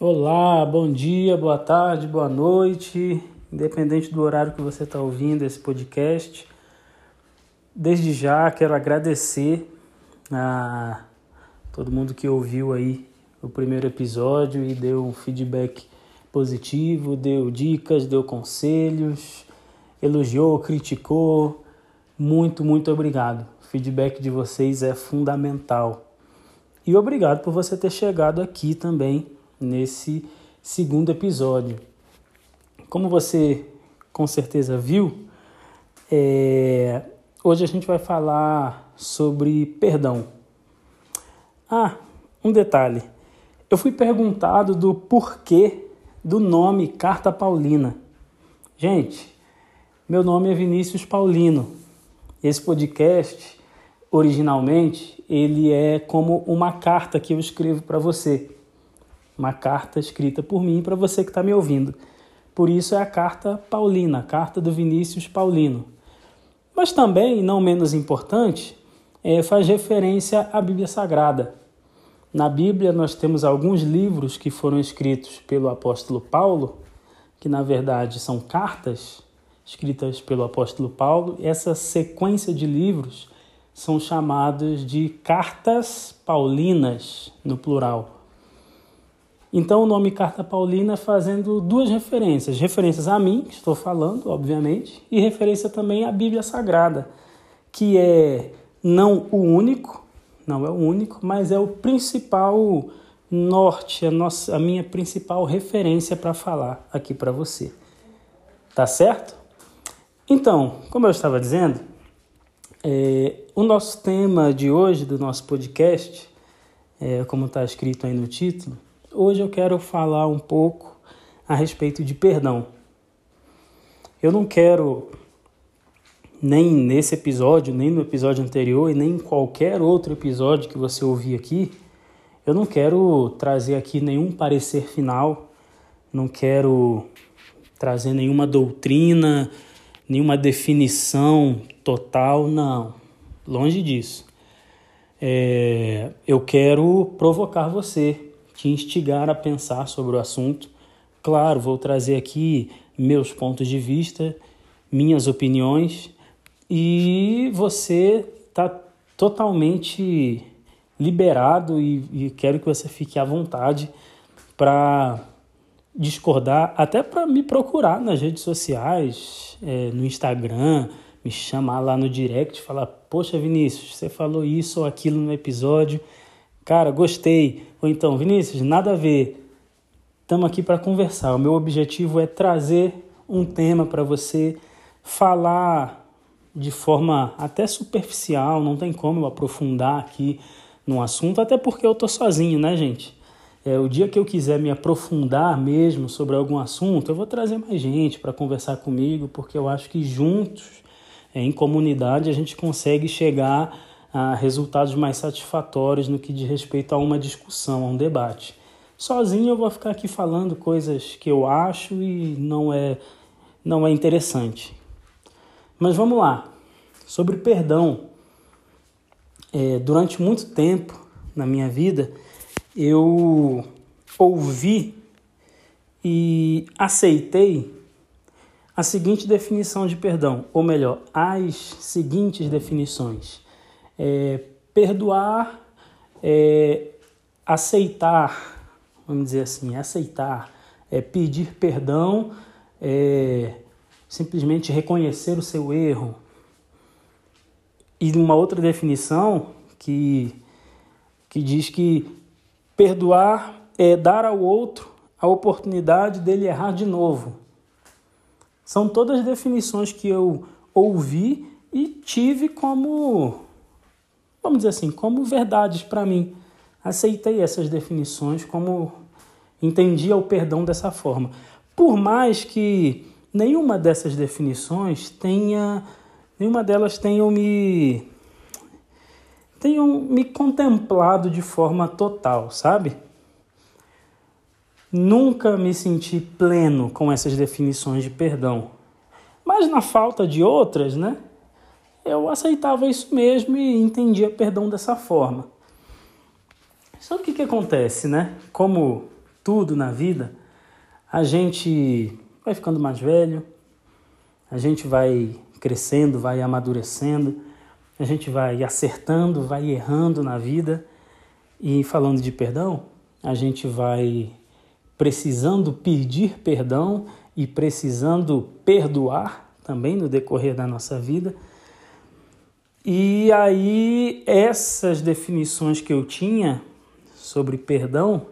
Olá, bom dia, boa tarde, boa noite, independente do horário que você está ouvindo esse podcast. Desde já quero agradecer a todo mundo que ouviu aí o primeiro episódio e deu um feedback positivo, deu dicas, deu conselhos, elogiou, criticou. Muito, muito obrigado. O feedback de vocês é fundamental. E obrigado por você ter chegado aqui também nesse segundo episódio. Como você com certeza viu, é... hoje a gente vai falar sobre perdão. Ah, um detalhe. Eu fui perguntado do porquê do nome Carta Paulina. Gente, meu nome é Vinícius Paulino. Esse podcast, originalmente, ele é como uma carta que eu escrevo para você uma carta escrita por mim para você que está me ouvindo. Por isso é a carta Paulina, a carta do Vinícius Paulino. Mas também, não menos importante, é, faz referência à Bíblia Sagrada. Na Bíblia nós temos alguns livros que foram escritos pelo apóstolo Paulo, que na verdade são cartas escritas pelo apóstolo Paulo. Essa sequência de livros são chamados de cartas paulinas, no plural. Então, o nome Carta Paulina fazendo duas referências: referências a mim, que estou falando, obviamente, e referência também à Bíblia Sagrada, que é não o único, não é o único, mas é o principal norte, a, nossa, a minha principal referência para falar aqui para você. Tá certo? Então, como eu estava dizendo, é, o nosso tema de hoje do nosso podcast, é, como está escrito aí no título, Hoje eu quero falar um pouco a respeito de perdão. Eu não quero, nem nesse episódio, nem no episódio anterior e nem em qualquer outro episódio que você ouvir aqui, eu não quero trazer aqui nenhum parecer final, não quero trazer nenhuma doutrina, nenhuma definição total, não. Longe disso. É, eu quero provocar você te instigar a pensar sobre o assunto. Claro, vou trazer aqui meus pontos de vista, minhas opiniões e você está totalmente liberado e, e, quero que você fique à vontade para discordar, até para me procurar nas redes sociais, é, no Instagram, me chamar lá no direct, falar: Poxa, Vinícius, você falou isso ou aquilo no episódio Cara, gostei. Ou então, Vinícius, nada a ver. Estamos aqui para conversar. O meu objetivo é trazer um tema para você falar de forma até superficial, não tem como eu aprofundar aqui no assunto, até porque eu tô sozinho, né, gente? É, o dia que eu quiser me aprofundar mesmo sobre algum assunto, eu vou trazer mais gente para conversar comigo, porque eu acho que juntos, em comunidade, a gente consegue chegar a resultados mais satisfatórios no que diz respeito a uma discussão, a um debate. Sozinho eu vou ficar aqui falando coisas que eu acho e não é, não é interessante. Mas vamos lá. Sobre perdão. É, durante muito tempo na minha vida, eu ouvi e aceitei a seguinte definição de perdão, ou melhor, as seguintes definições é, perdoar, é, aceitar, vamos dizer assim, aceitar, é, pedir perdão, é, simplesmente reconhecer o seu erro. E uma outra definição que, que diz que perdoar é dar ao outro a oportunidade dele errar de novo. São todas definições que eu ouvi e tive como vamos dizer assim, como verdades para mim. Aceitei essas definições como entendia o perdão dessa forma. Por mais que nenhuma dessas definições tenha, nenhuma delas tenham me tenham me contemplado de forma total, sabe? Nunca me senti pleno com essas definições de perdão. Mas na falta de outras, né? Eu aceitava isso mesmo e entendia perdão dessa forma. Só que o que acontece, né? Como tudo na vida, a gente vai ficando mais velho, a gente vai crescendo, vai amadurecendo, a gente vai acertando, vai errando na vida. E falando de perdão, a gente vai precisando pedir perdão e precisando perdoar também no decorrer da nossa vida. E aí, essas definições que eu tinha sobre perdão,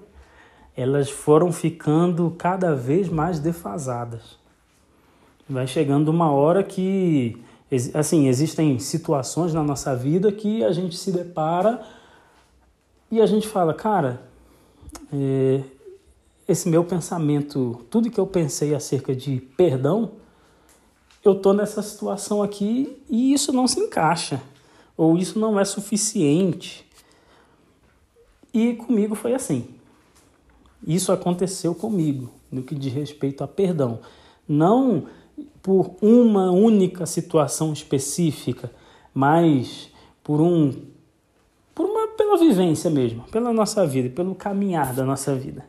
elas foram ficando cada vez mais defasadas. Vai chegando uma hora que, assim, existem situações na nossa vida que a gente se depara e a gente fala, cara, é, esse meu pensamento, tudo que eu pensei acerca de perdão, eu tô nessa situação aqui e isso não se encaixa, ou isso não é suficiente. E comigo foi assim. Isso aconteceu comigo, no que diz respeito a perdão. Não por uma única situação específica, mas por um por uma pela vivência mesmo, pela nossa vida, pelo caminhar da nossa vida.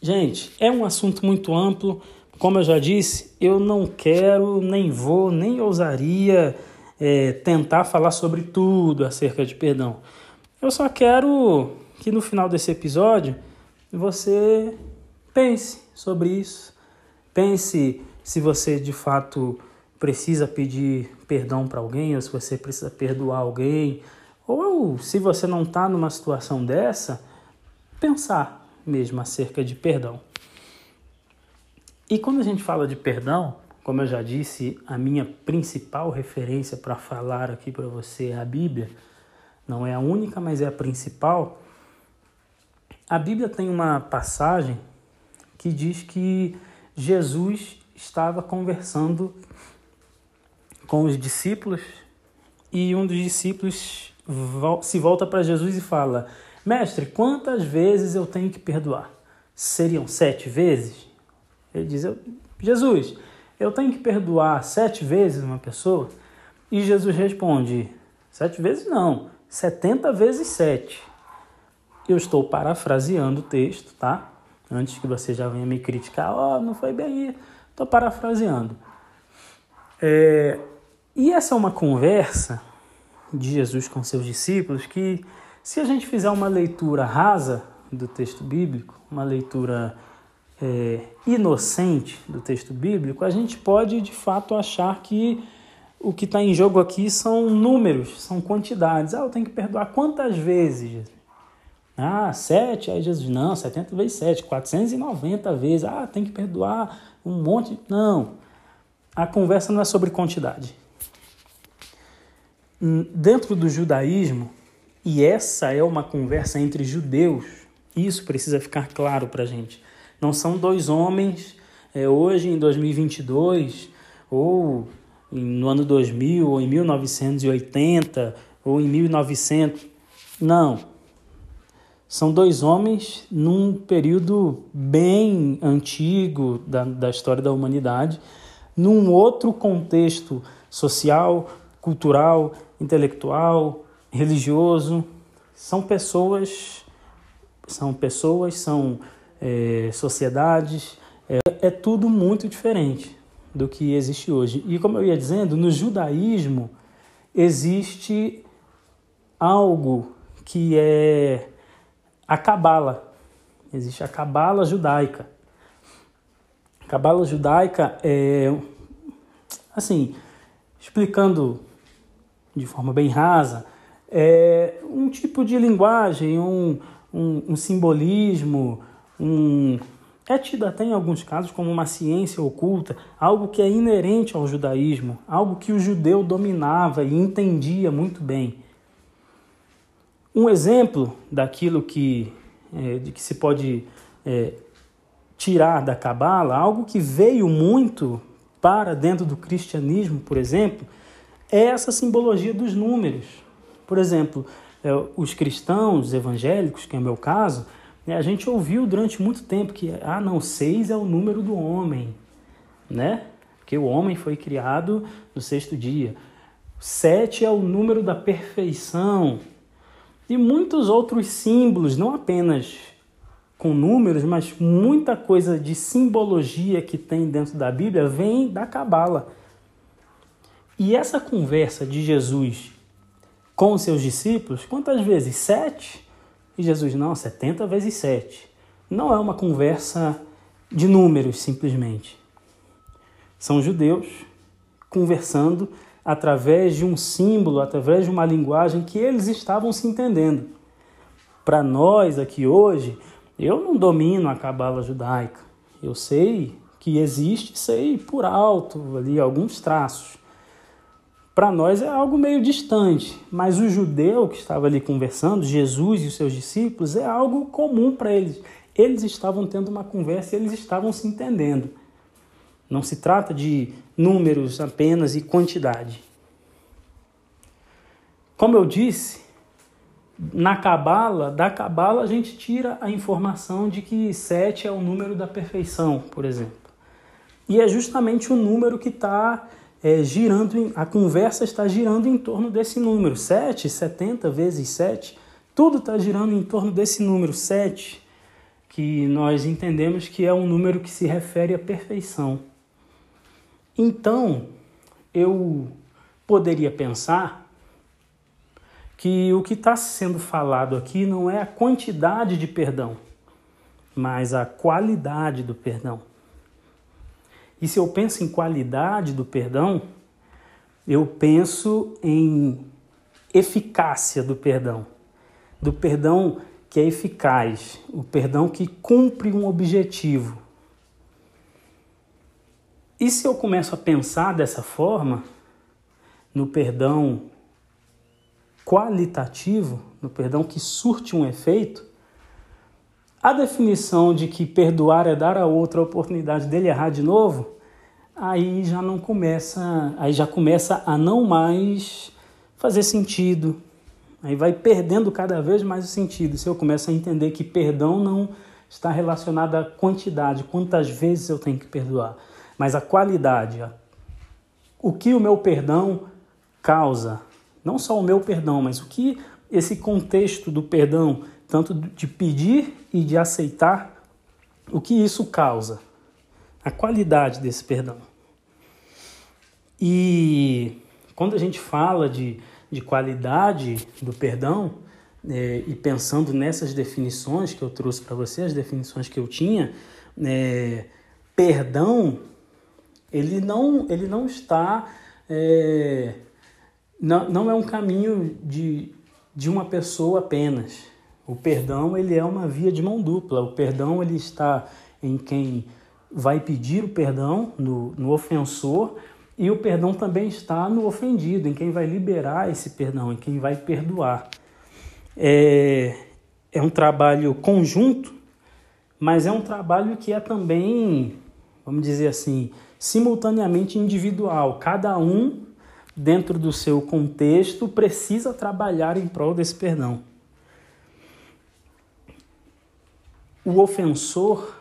Gente, é um assunto muito amplo. Como eu já disse, eu não quero, nem vou, nem ousaria é, tentar falar sobre tudo acerca de perdão. Eu só quero que no final desse episódio você pense sobre isso. Pense se você de fato precisa pedir perdão para alguém, ou se você precisa perdoar alguém, ou se você não está numa situação dessa, pensar mesmo acerca de perdão. E quando a gente fala de perdão, como eu já disse, a minha principal referência para falar aqui para você é a Bíblia. Não é a única, mas é a principal. A Bíblia tem uma passagem que diz que Jesus estava conversando com os discípulos e um dos discípulos se volta para Jesus e fala: Mestre, quantas vezes eu tenho que perdoar? Seriam sete vezes? Ele diz: Jesus, eu tenho que perdoar sete vezes uma pessoa? E Jesus responde: Sete vezes não, setenta vezes sete. Eu estou parafraseando o texto, tá? Antes que você já venha me criticar, ó, oh, não foi bem aí. Estou parafraseando. É, e essa é uma conversa de Jesus com seus discípulos que, se a gente fizer uma leitura rasa do texto bíblico, uma leitura é, inocente do texto bíblico, a gente pode de fato achar que o que está em jogo aqui são números, são quantidades. Ah, eu tenho que perdoar quantas vezes? Ah, sete. Aí Jesus, não, 70 vezes sete, 490 vezes. Ah, tem que perdoar um monte. Não. A conversa não é sobre quantidade. Hum, dentro do judaísmo, e essa é uma conversa entre judeus, isso precisa ficar claro para a gente. Não são dois homens, é, hoje em 2022, ou no ano 2000, ou em 1980, ou em 1900. Não. São dois homens num período bem antigo da, da história da humanidade, num outro contexto social, cultural, intelectual, religioso. São pessoas, são pessoas, são é, sociedades, é, é tudo muito diferente do que existe hoje. E como eu ia dizendo, no judaísmo existe algo que é a cabala. Existe a cabala judaica. A cabala judaica é assim, explicando de forma bem rasa, é um tipo de linguagem, um, um, um simbolismo, um, é tido até em alguns casos como uma ciência oculta, algo que é inerente ao judaísmo, algo que o judeu dominava e entendia muito bem. Um exemplo daquilo que, é, de que se pode é, tirar da Cabala, algo que veio muito para dentro do cristianismo, por exemplo, é essa simbologia dos números. Por exemplo, é, os cristãos evangélicos, que é o meu caso, a gente ouviu durante muito tempo que, ah, não, seis é o número do homem, né? Porque o homem foi criado no sexto dia. Sete é o número da perfeição. E muitos outros símbolos, não apenas com números, mas muita coisa de simbologia que tem dentro da Bíblia vem da Cabala. E essa conversa de Jesus com os seus discípulos, quantas vezes? Sete? E Jesus, não, 70 vezes sete. Não é uma conversa de números, simplesmente. São judeus conversando através de um símbolo, através de uma linguagem que eles estavam se entendendo. Para nós aqui hoje, eu não domino a cabala judaica. Eu sei que existe, sei por alto ali alguns traços para nós é algo meio distante, mas o judeu que estava ali conversando, Jesus e os seus discípulos, é algo comum para eles. Eles estavam tendo uma conversa e eles estavam se entendendo. Não se trata de números apenas e quantidade. Como eu disse, na cabala, da cabala a gente tira a informação de que sete é o número da perfeição, por exemplo. E é justamente o número que está é, girando, a conversa está girando em torno desse número, 7, 70 vezes 7, tudo está girando em torno desse número 7, que nós entendemos que é um número que se refere à perfeição. Então, eu poderia pensar que o que está sendo falado aqui não é a quantidade de perdão, mas a qualidade do perdão. E se eu penso em qualidade do perdão, eu penso em eficácia do perdão. Do perdão que é eficaz, o perdão que cumpre um objetivo. E se eu começo a pensar dessa forma, no perdão qualitativo, no perdão que surte um efeito, a definição de que perdoar é dar a outra a oportunidade dele errar de novo, aí já não começa, aí já começa a não mais fazer sentido. Aí vai perdendo cada vez mais o sentido. Se eu começo a entender que perdão não está relacionado à quantidade, quantas vezes eu tenho que perdoar, mas a qualidade, o que o meu perdão causa, não só o meu perdão, mas o que esse contexto do perdão tanto de pedir e de aceitar, o que isso causa, a qualidade desse perdão. E quando a gente fala de, de qualidade do perdão, é, e pensando nessas definições que eu trouxe para você, as definições que eu tinha, é, perdão, ele não, ele não está. É, não, não é um caminho de, de uma pessoa apenas. O perdão ele é uma via de mão dupla. O perdão ele está em quem vai pedir o perdão, no, no ofensor, e o perdão também está no ofendido, em quem vai liberar esse perdão, em quem vai perdoar. É, é um trabalho conjunto, mas é um trabalho que é também, vamos dizer assim, simultaneamente individual. Cada um, dentro do seu contexto, precisa trabalhar em prol desse perdão. O ofensor,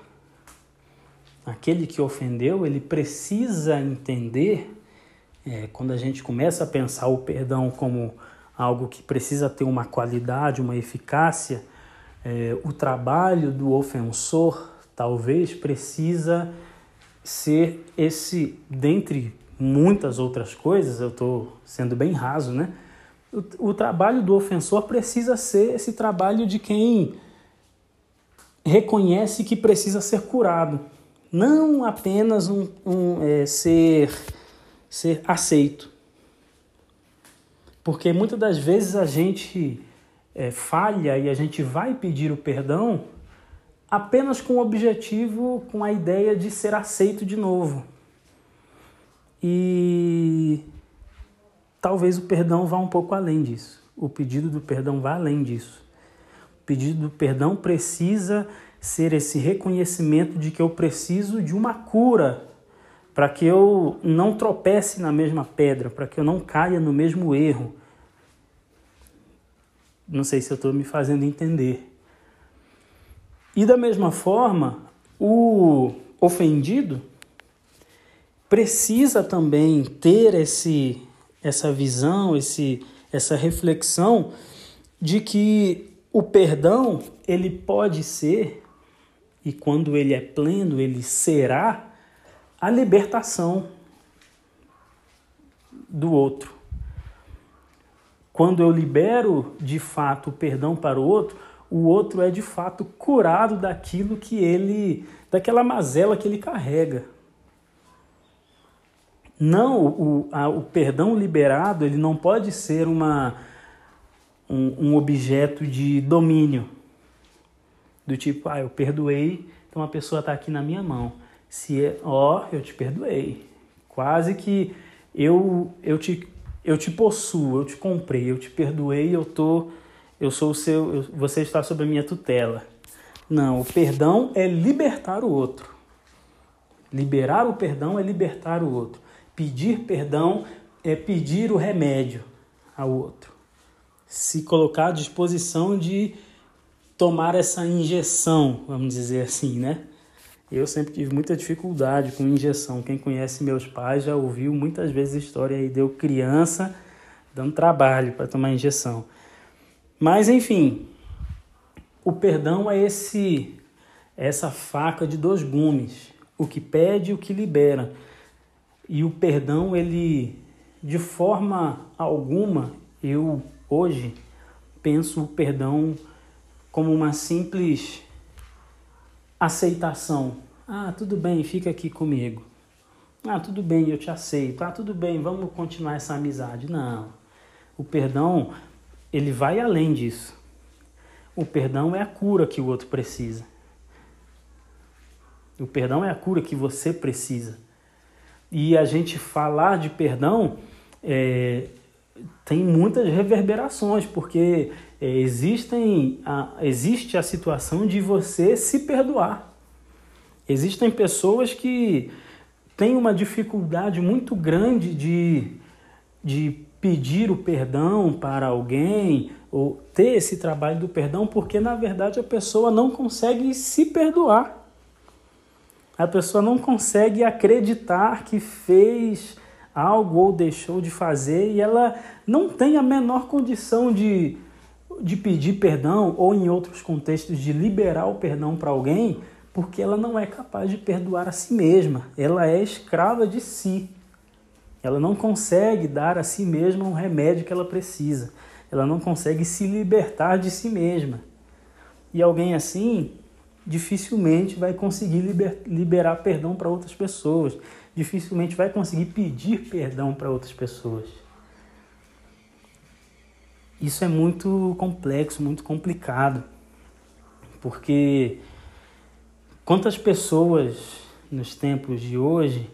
aquele que ofendeu, ele precisa entender, é, quando a gente começa a pensar o perdão como algo que precisa ter uma qualidade, uma eficácia, é, o trabalho do ofensor talvez precisa ser esse, dentre muitas outras coisas, eu estou sendo bem raso, né? O, o trabalho do ofensor precisa ser esse trabalho de quem reconhece que precisa ser curado, não apenas um, um é, ser, ser aceito. Porque muitas das vezes a gente é, falha e a gente vai pedir o perdão apenas com o objetivo, com a ideia de ser aceito de novo. E talvez o perdão vá um pouco além disso. O pedido do perdão vá além disso pedido do perdão precisa ser esse reconhecimento de que eu preciso de uma cura para que eu não tropece na mesma pedra, para que eu não caia no mesmo erro. Não sei se eu estou me fazendo entender. E da mesma forma, o ofendido precisa também ter esse, essa visão, esse, essa reflexão de que o perdão, ele pode ser e quando ele é pleno, ele será a libertação do outro. Quando eu libero de fato o perdão para o outro, o outro é de fato curado daquilo que ele, daquela mazela que ele carrega. Não, o, a, o perdão liberado ele não pode ser uma, um, um objeto de domínio. Do tipo, ah, eu perdoei, então a pessoa está aqui na minha mão. Se é, ó, eu te perdoei. Quase que eu, eu, te, eu te possuo, eu te comprei, eu te perdoei, eu tô, eu sou o seu, eu, você está sob a minha tutela. Não, o perdão é libertar o outro. Liberar o perdão é libertar o outro. Pedir perdão é pedir o remédio ao outro. Se colocar à disposição de tomar essa injeção, vamos dizer assim, né? Eu sempre tive muita dificuldade com injeção. Quem conhece meus pais já ouviu muitas vezes a história aí deu criança dando trabalho para tomar injeção. Mas enfim, o perdão é esse essa faca de dois gumes, o que pede e o que libera. E o perdão, ele, de forma alguma, eu hoje penso o perdão como uma simples aceitação. Ah, tudo bem, fica aqui comigo. Ah, tudo bem, eu te aceito. Ah, tudo bem, vamos continuar essa amizade. Não. O perdão, ele vai além disso. O perdão é a cura que o outro precisa. O perdão é a cura que você precisa. E a gente falar de perdão é, tem muitas reverberações, porque é, existem a, existe a situação de você se perdoar. Existem pessoas que têm uma dificuldade muito grande de, de pedir o perdão para alguém ou ter esse trabalho do perdão, porque na verdade a pessoa não consegue se perdoar. A pessoa não consegue acreditar que fez algo ou deixou de fazer e ela não tem a menor condição de, de pedir perdão ou, em outros contextos, de liberar o perdão para alguém, porque ela não é capaz de perdoar a si mesma. Ela é escrava de si. Ela não consegue dar a si mesma um remédio que ela precisa. Ela não consegue se libertar de si mesma. E alguém assim dificilmente vai conseguir liber, liberar perdão para outras pessoas, dificilmente vai conseguir pedir perdão para outras pessoas. Isso é muito complexo, muito complicado, porque quantas pessoas nos tempos de hoje,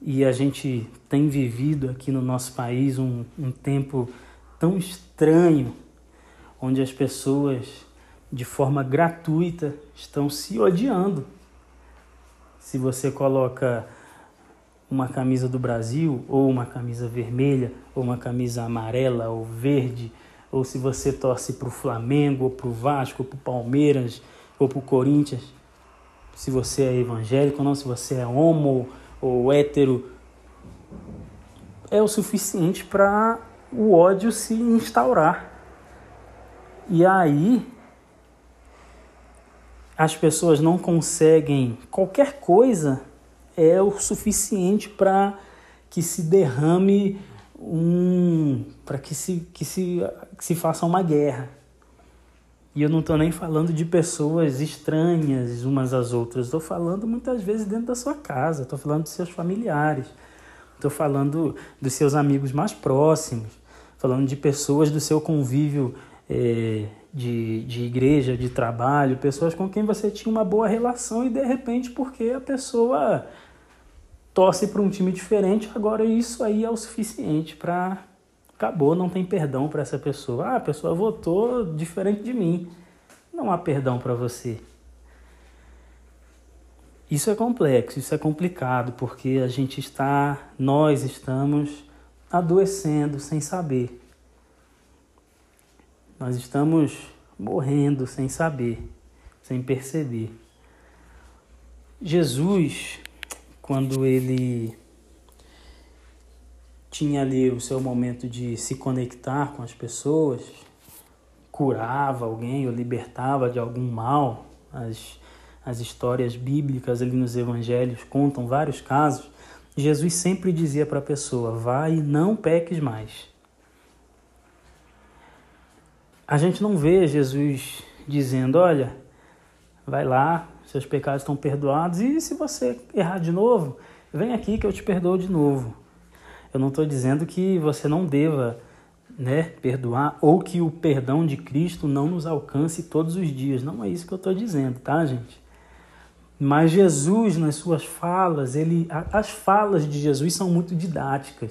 e a gente tem vivido aqui no nosso país um, um tempo tão estranho, onde as pessoas de forma gratuita estão se odiando. Se você coloca uma camisa do Brasil, ou uma camisa vermelha, ou uma camisa amarela ou verde, ou se você torce para o Flamengo, ou para o Vasco, ou para o Palmeiras, ou para o Corinthians, se você é evangélico ou não, se você é homo ou hétero, é o suficiente para o ódio se instaurar. E aí as pessoas não conseguem qualquer coisa é o suficiente para que se derrame um para que se, que, se, que se faça uma guerra. E eu não estou nem falando de pessoas estranhas umas às outras, estou falando muitas vezes dentro da sua casa, estou falando dos seus familiares, estou falando dos seus amigos mais próximos, falando de pessoas do seu convívio é, de, de igreja, de trabalho, pessoas com quem você tinha uma boa relação e de repente, porque a pessoa torce para um time diferente, agora isso aí é o suficiente para. Acabou, não tem perdão para essa pessoa. Ah, a pessoa votou diferente de mim. Não há perdão para você. Isso é complexo, isso é complicado, porque a gente está, nós estamos adoecendo sem saber. Nós estamos morrendo sem saber, sem perceber. Jesus, quando ele tinha ali o seu momento de se conectar com as pessoas, curava alguém ou libertava de algum mal, as, as histórias bíblicas ali nos evangelhos contam vários casos, Jesus sempre dizia para a pessoa: vai e não peques mais. A gente não vê Jesus dizendo: olha, vai lá, seus pecados estão perdoados, e se você errar de novo, vem aqui que eu te perdoo de novo. Eu não estou dizendo que você não deva né, perdoar ou que o perdão de Cristo não nos alcance todos os dias. Não é isso que eu estou dizendo, tá, gente? Mas Jesus, nas suas falas, ele, as falas de Jesus são muito didáticas.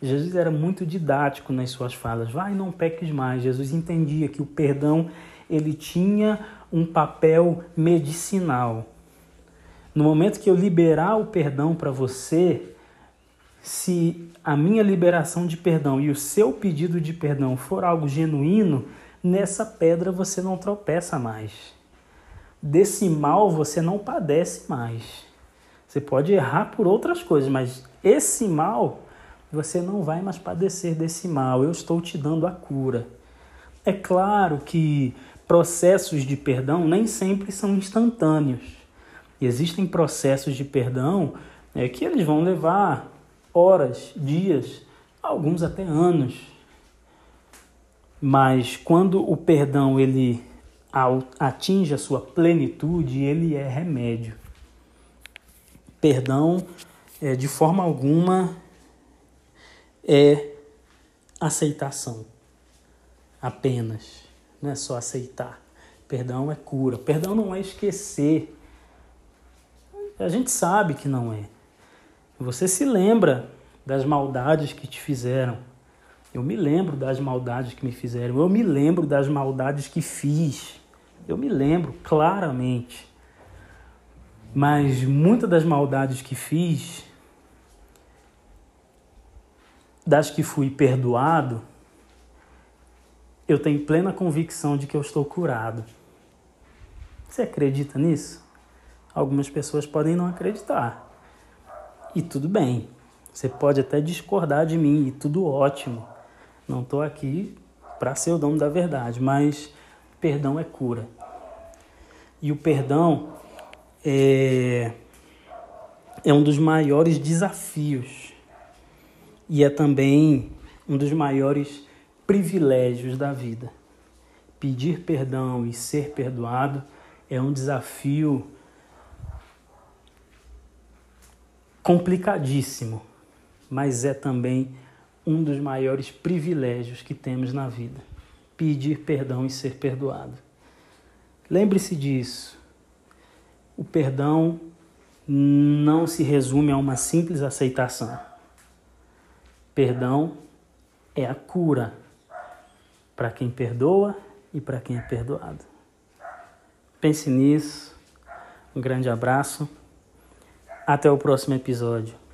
Jesus era muito didático nas suas falas. Vai, não peques mais. Jesus entendia que o perdão ele tinha um papel medicinal. No momento que eu liberar o perdão para você, se a minha liberação de perdão e o seu pedido de perdão for algo genuíno, nessa pedra você não tropeça mais desse mal você não padece mais. Você pode errar por outras coisas, mas esse mal você não vai mais padecer desse mal. Eu estou te dando a cura. É claro que processos de perdão nem sempre são instantâneos. Existem processos de perdão é, que eles vão levar horas, dias, alguns até anos. Mas quando o perdão ele atinge a sua plenitude, ele é remédio. Perdão, é, de forma alguma, é aceitação. Apenas. Não é só aceitar. Perdão é cura. Perdão não é esquecer. A gente sabe que não é. Você se lembra das maldades que te fizeram. Eu me lembro das maldades que me fizeram. Eu me lembro das maldades que fiz. Eu me lembro claramente. Mas muitas das maldades que fiz, das que fui perdoado, eu tenho plena convicção de que eu estou curado. Você acredita nisso? Algumas pessoas podem não acreditar. E tudo bem. Você pode até discordar de mim, e tudo ótimo. Não estou aqui para ser o dono da verdade, mas perdão é cura. E o perdão é, é um dos maiores desafios e é também um dos maiores privilégios da vida. Pedir perdão e ser perdoado é um desafio complicadíssimo, mas é também um dos maiores privilégios que temos na vida. Pedir perdão e ser perdoado. Lembre-se disso. O perdão não se resume a uma simples aceitação. Perdão é a cura para quem perdoa e para quem é perdoado. Pense nisso. Um grande abraço. Até o próximo episódio.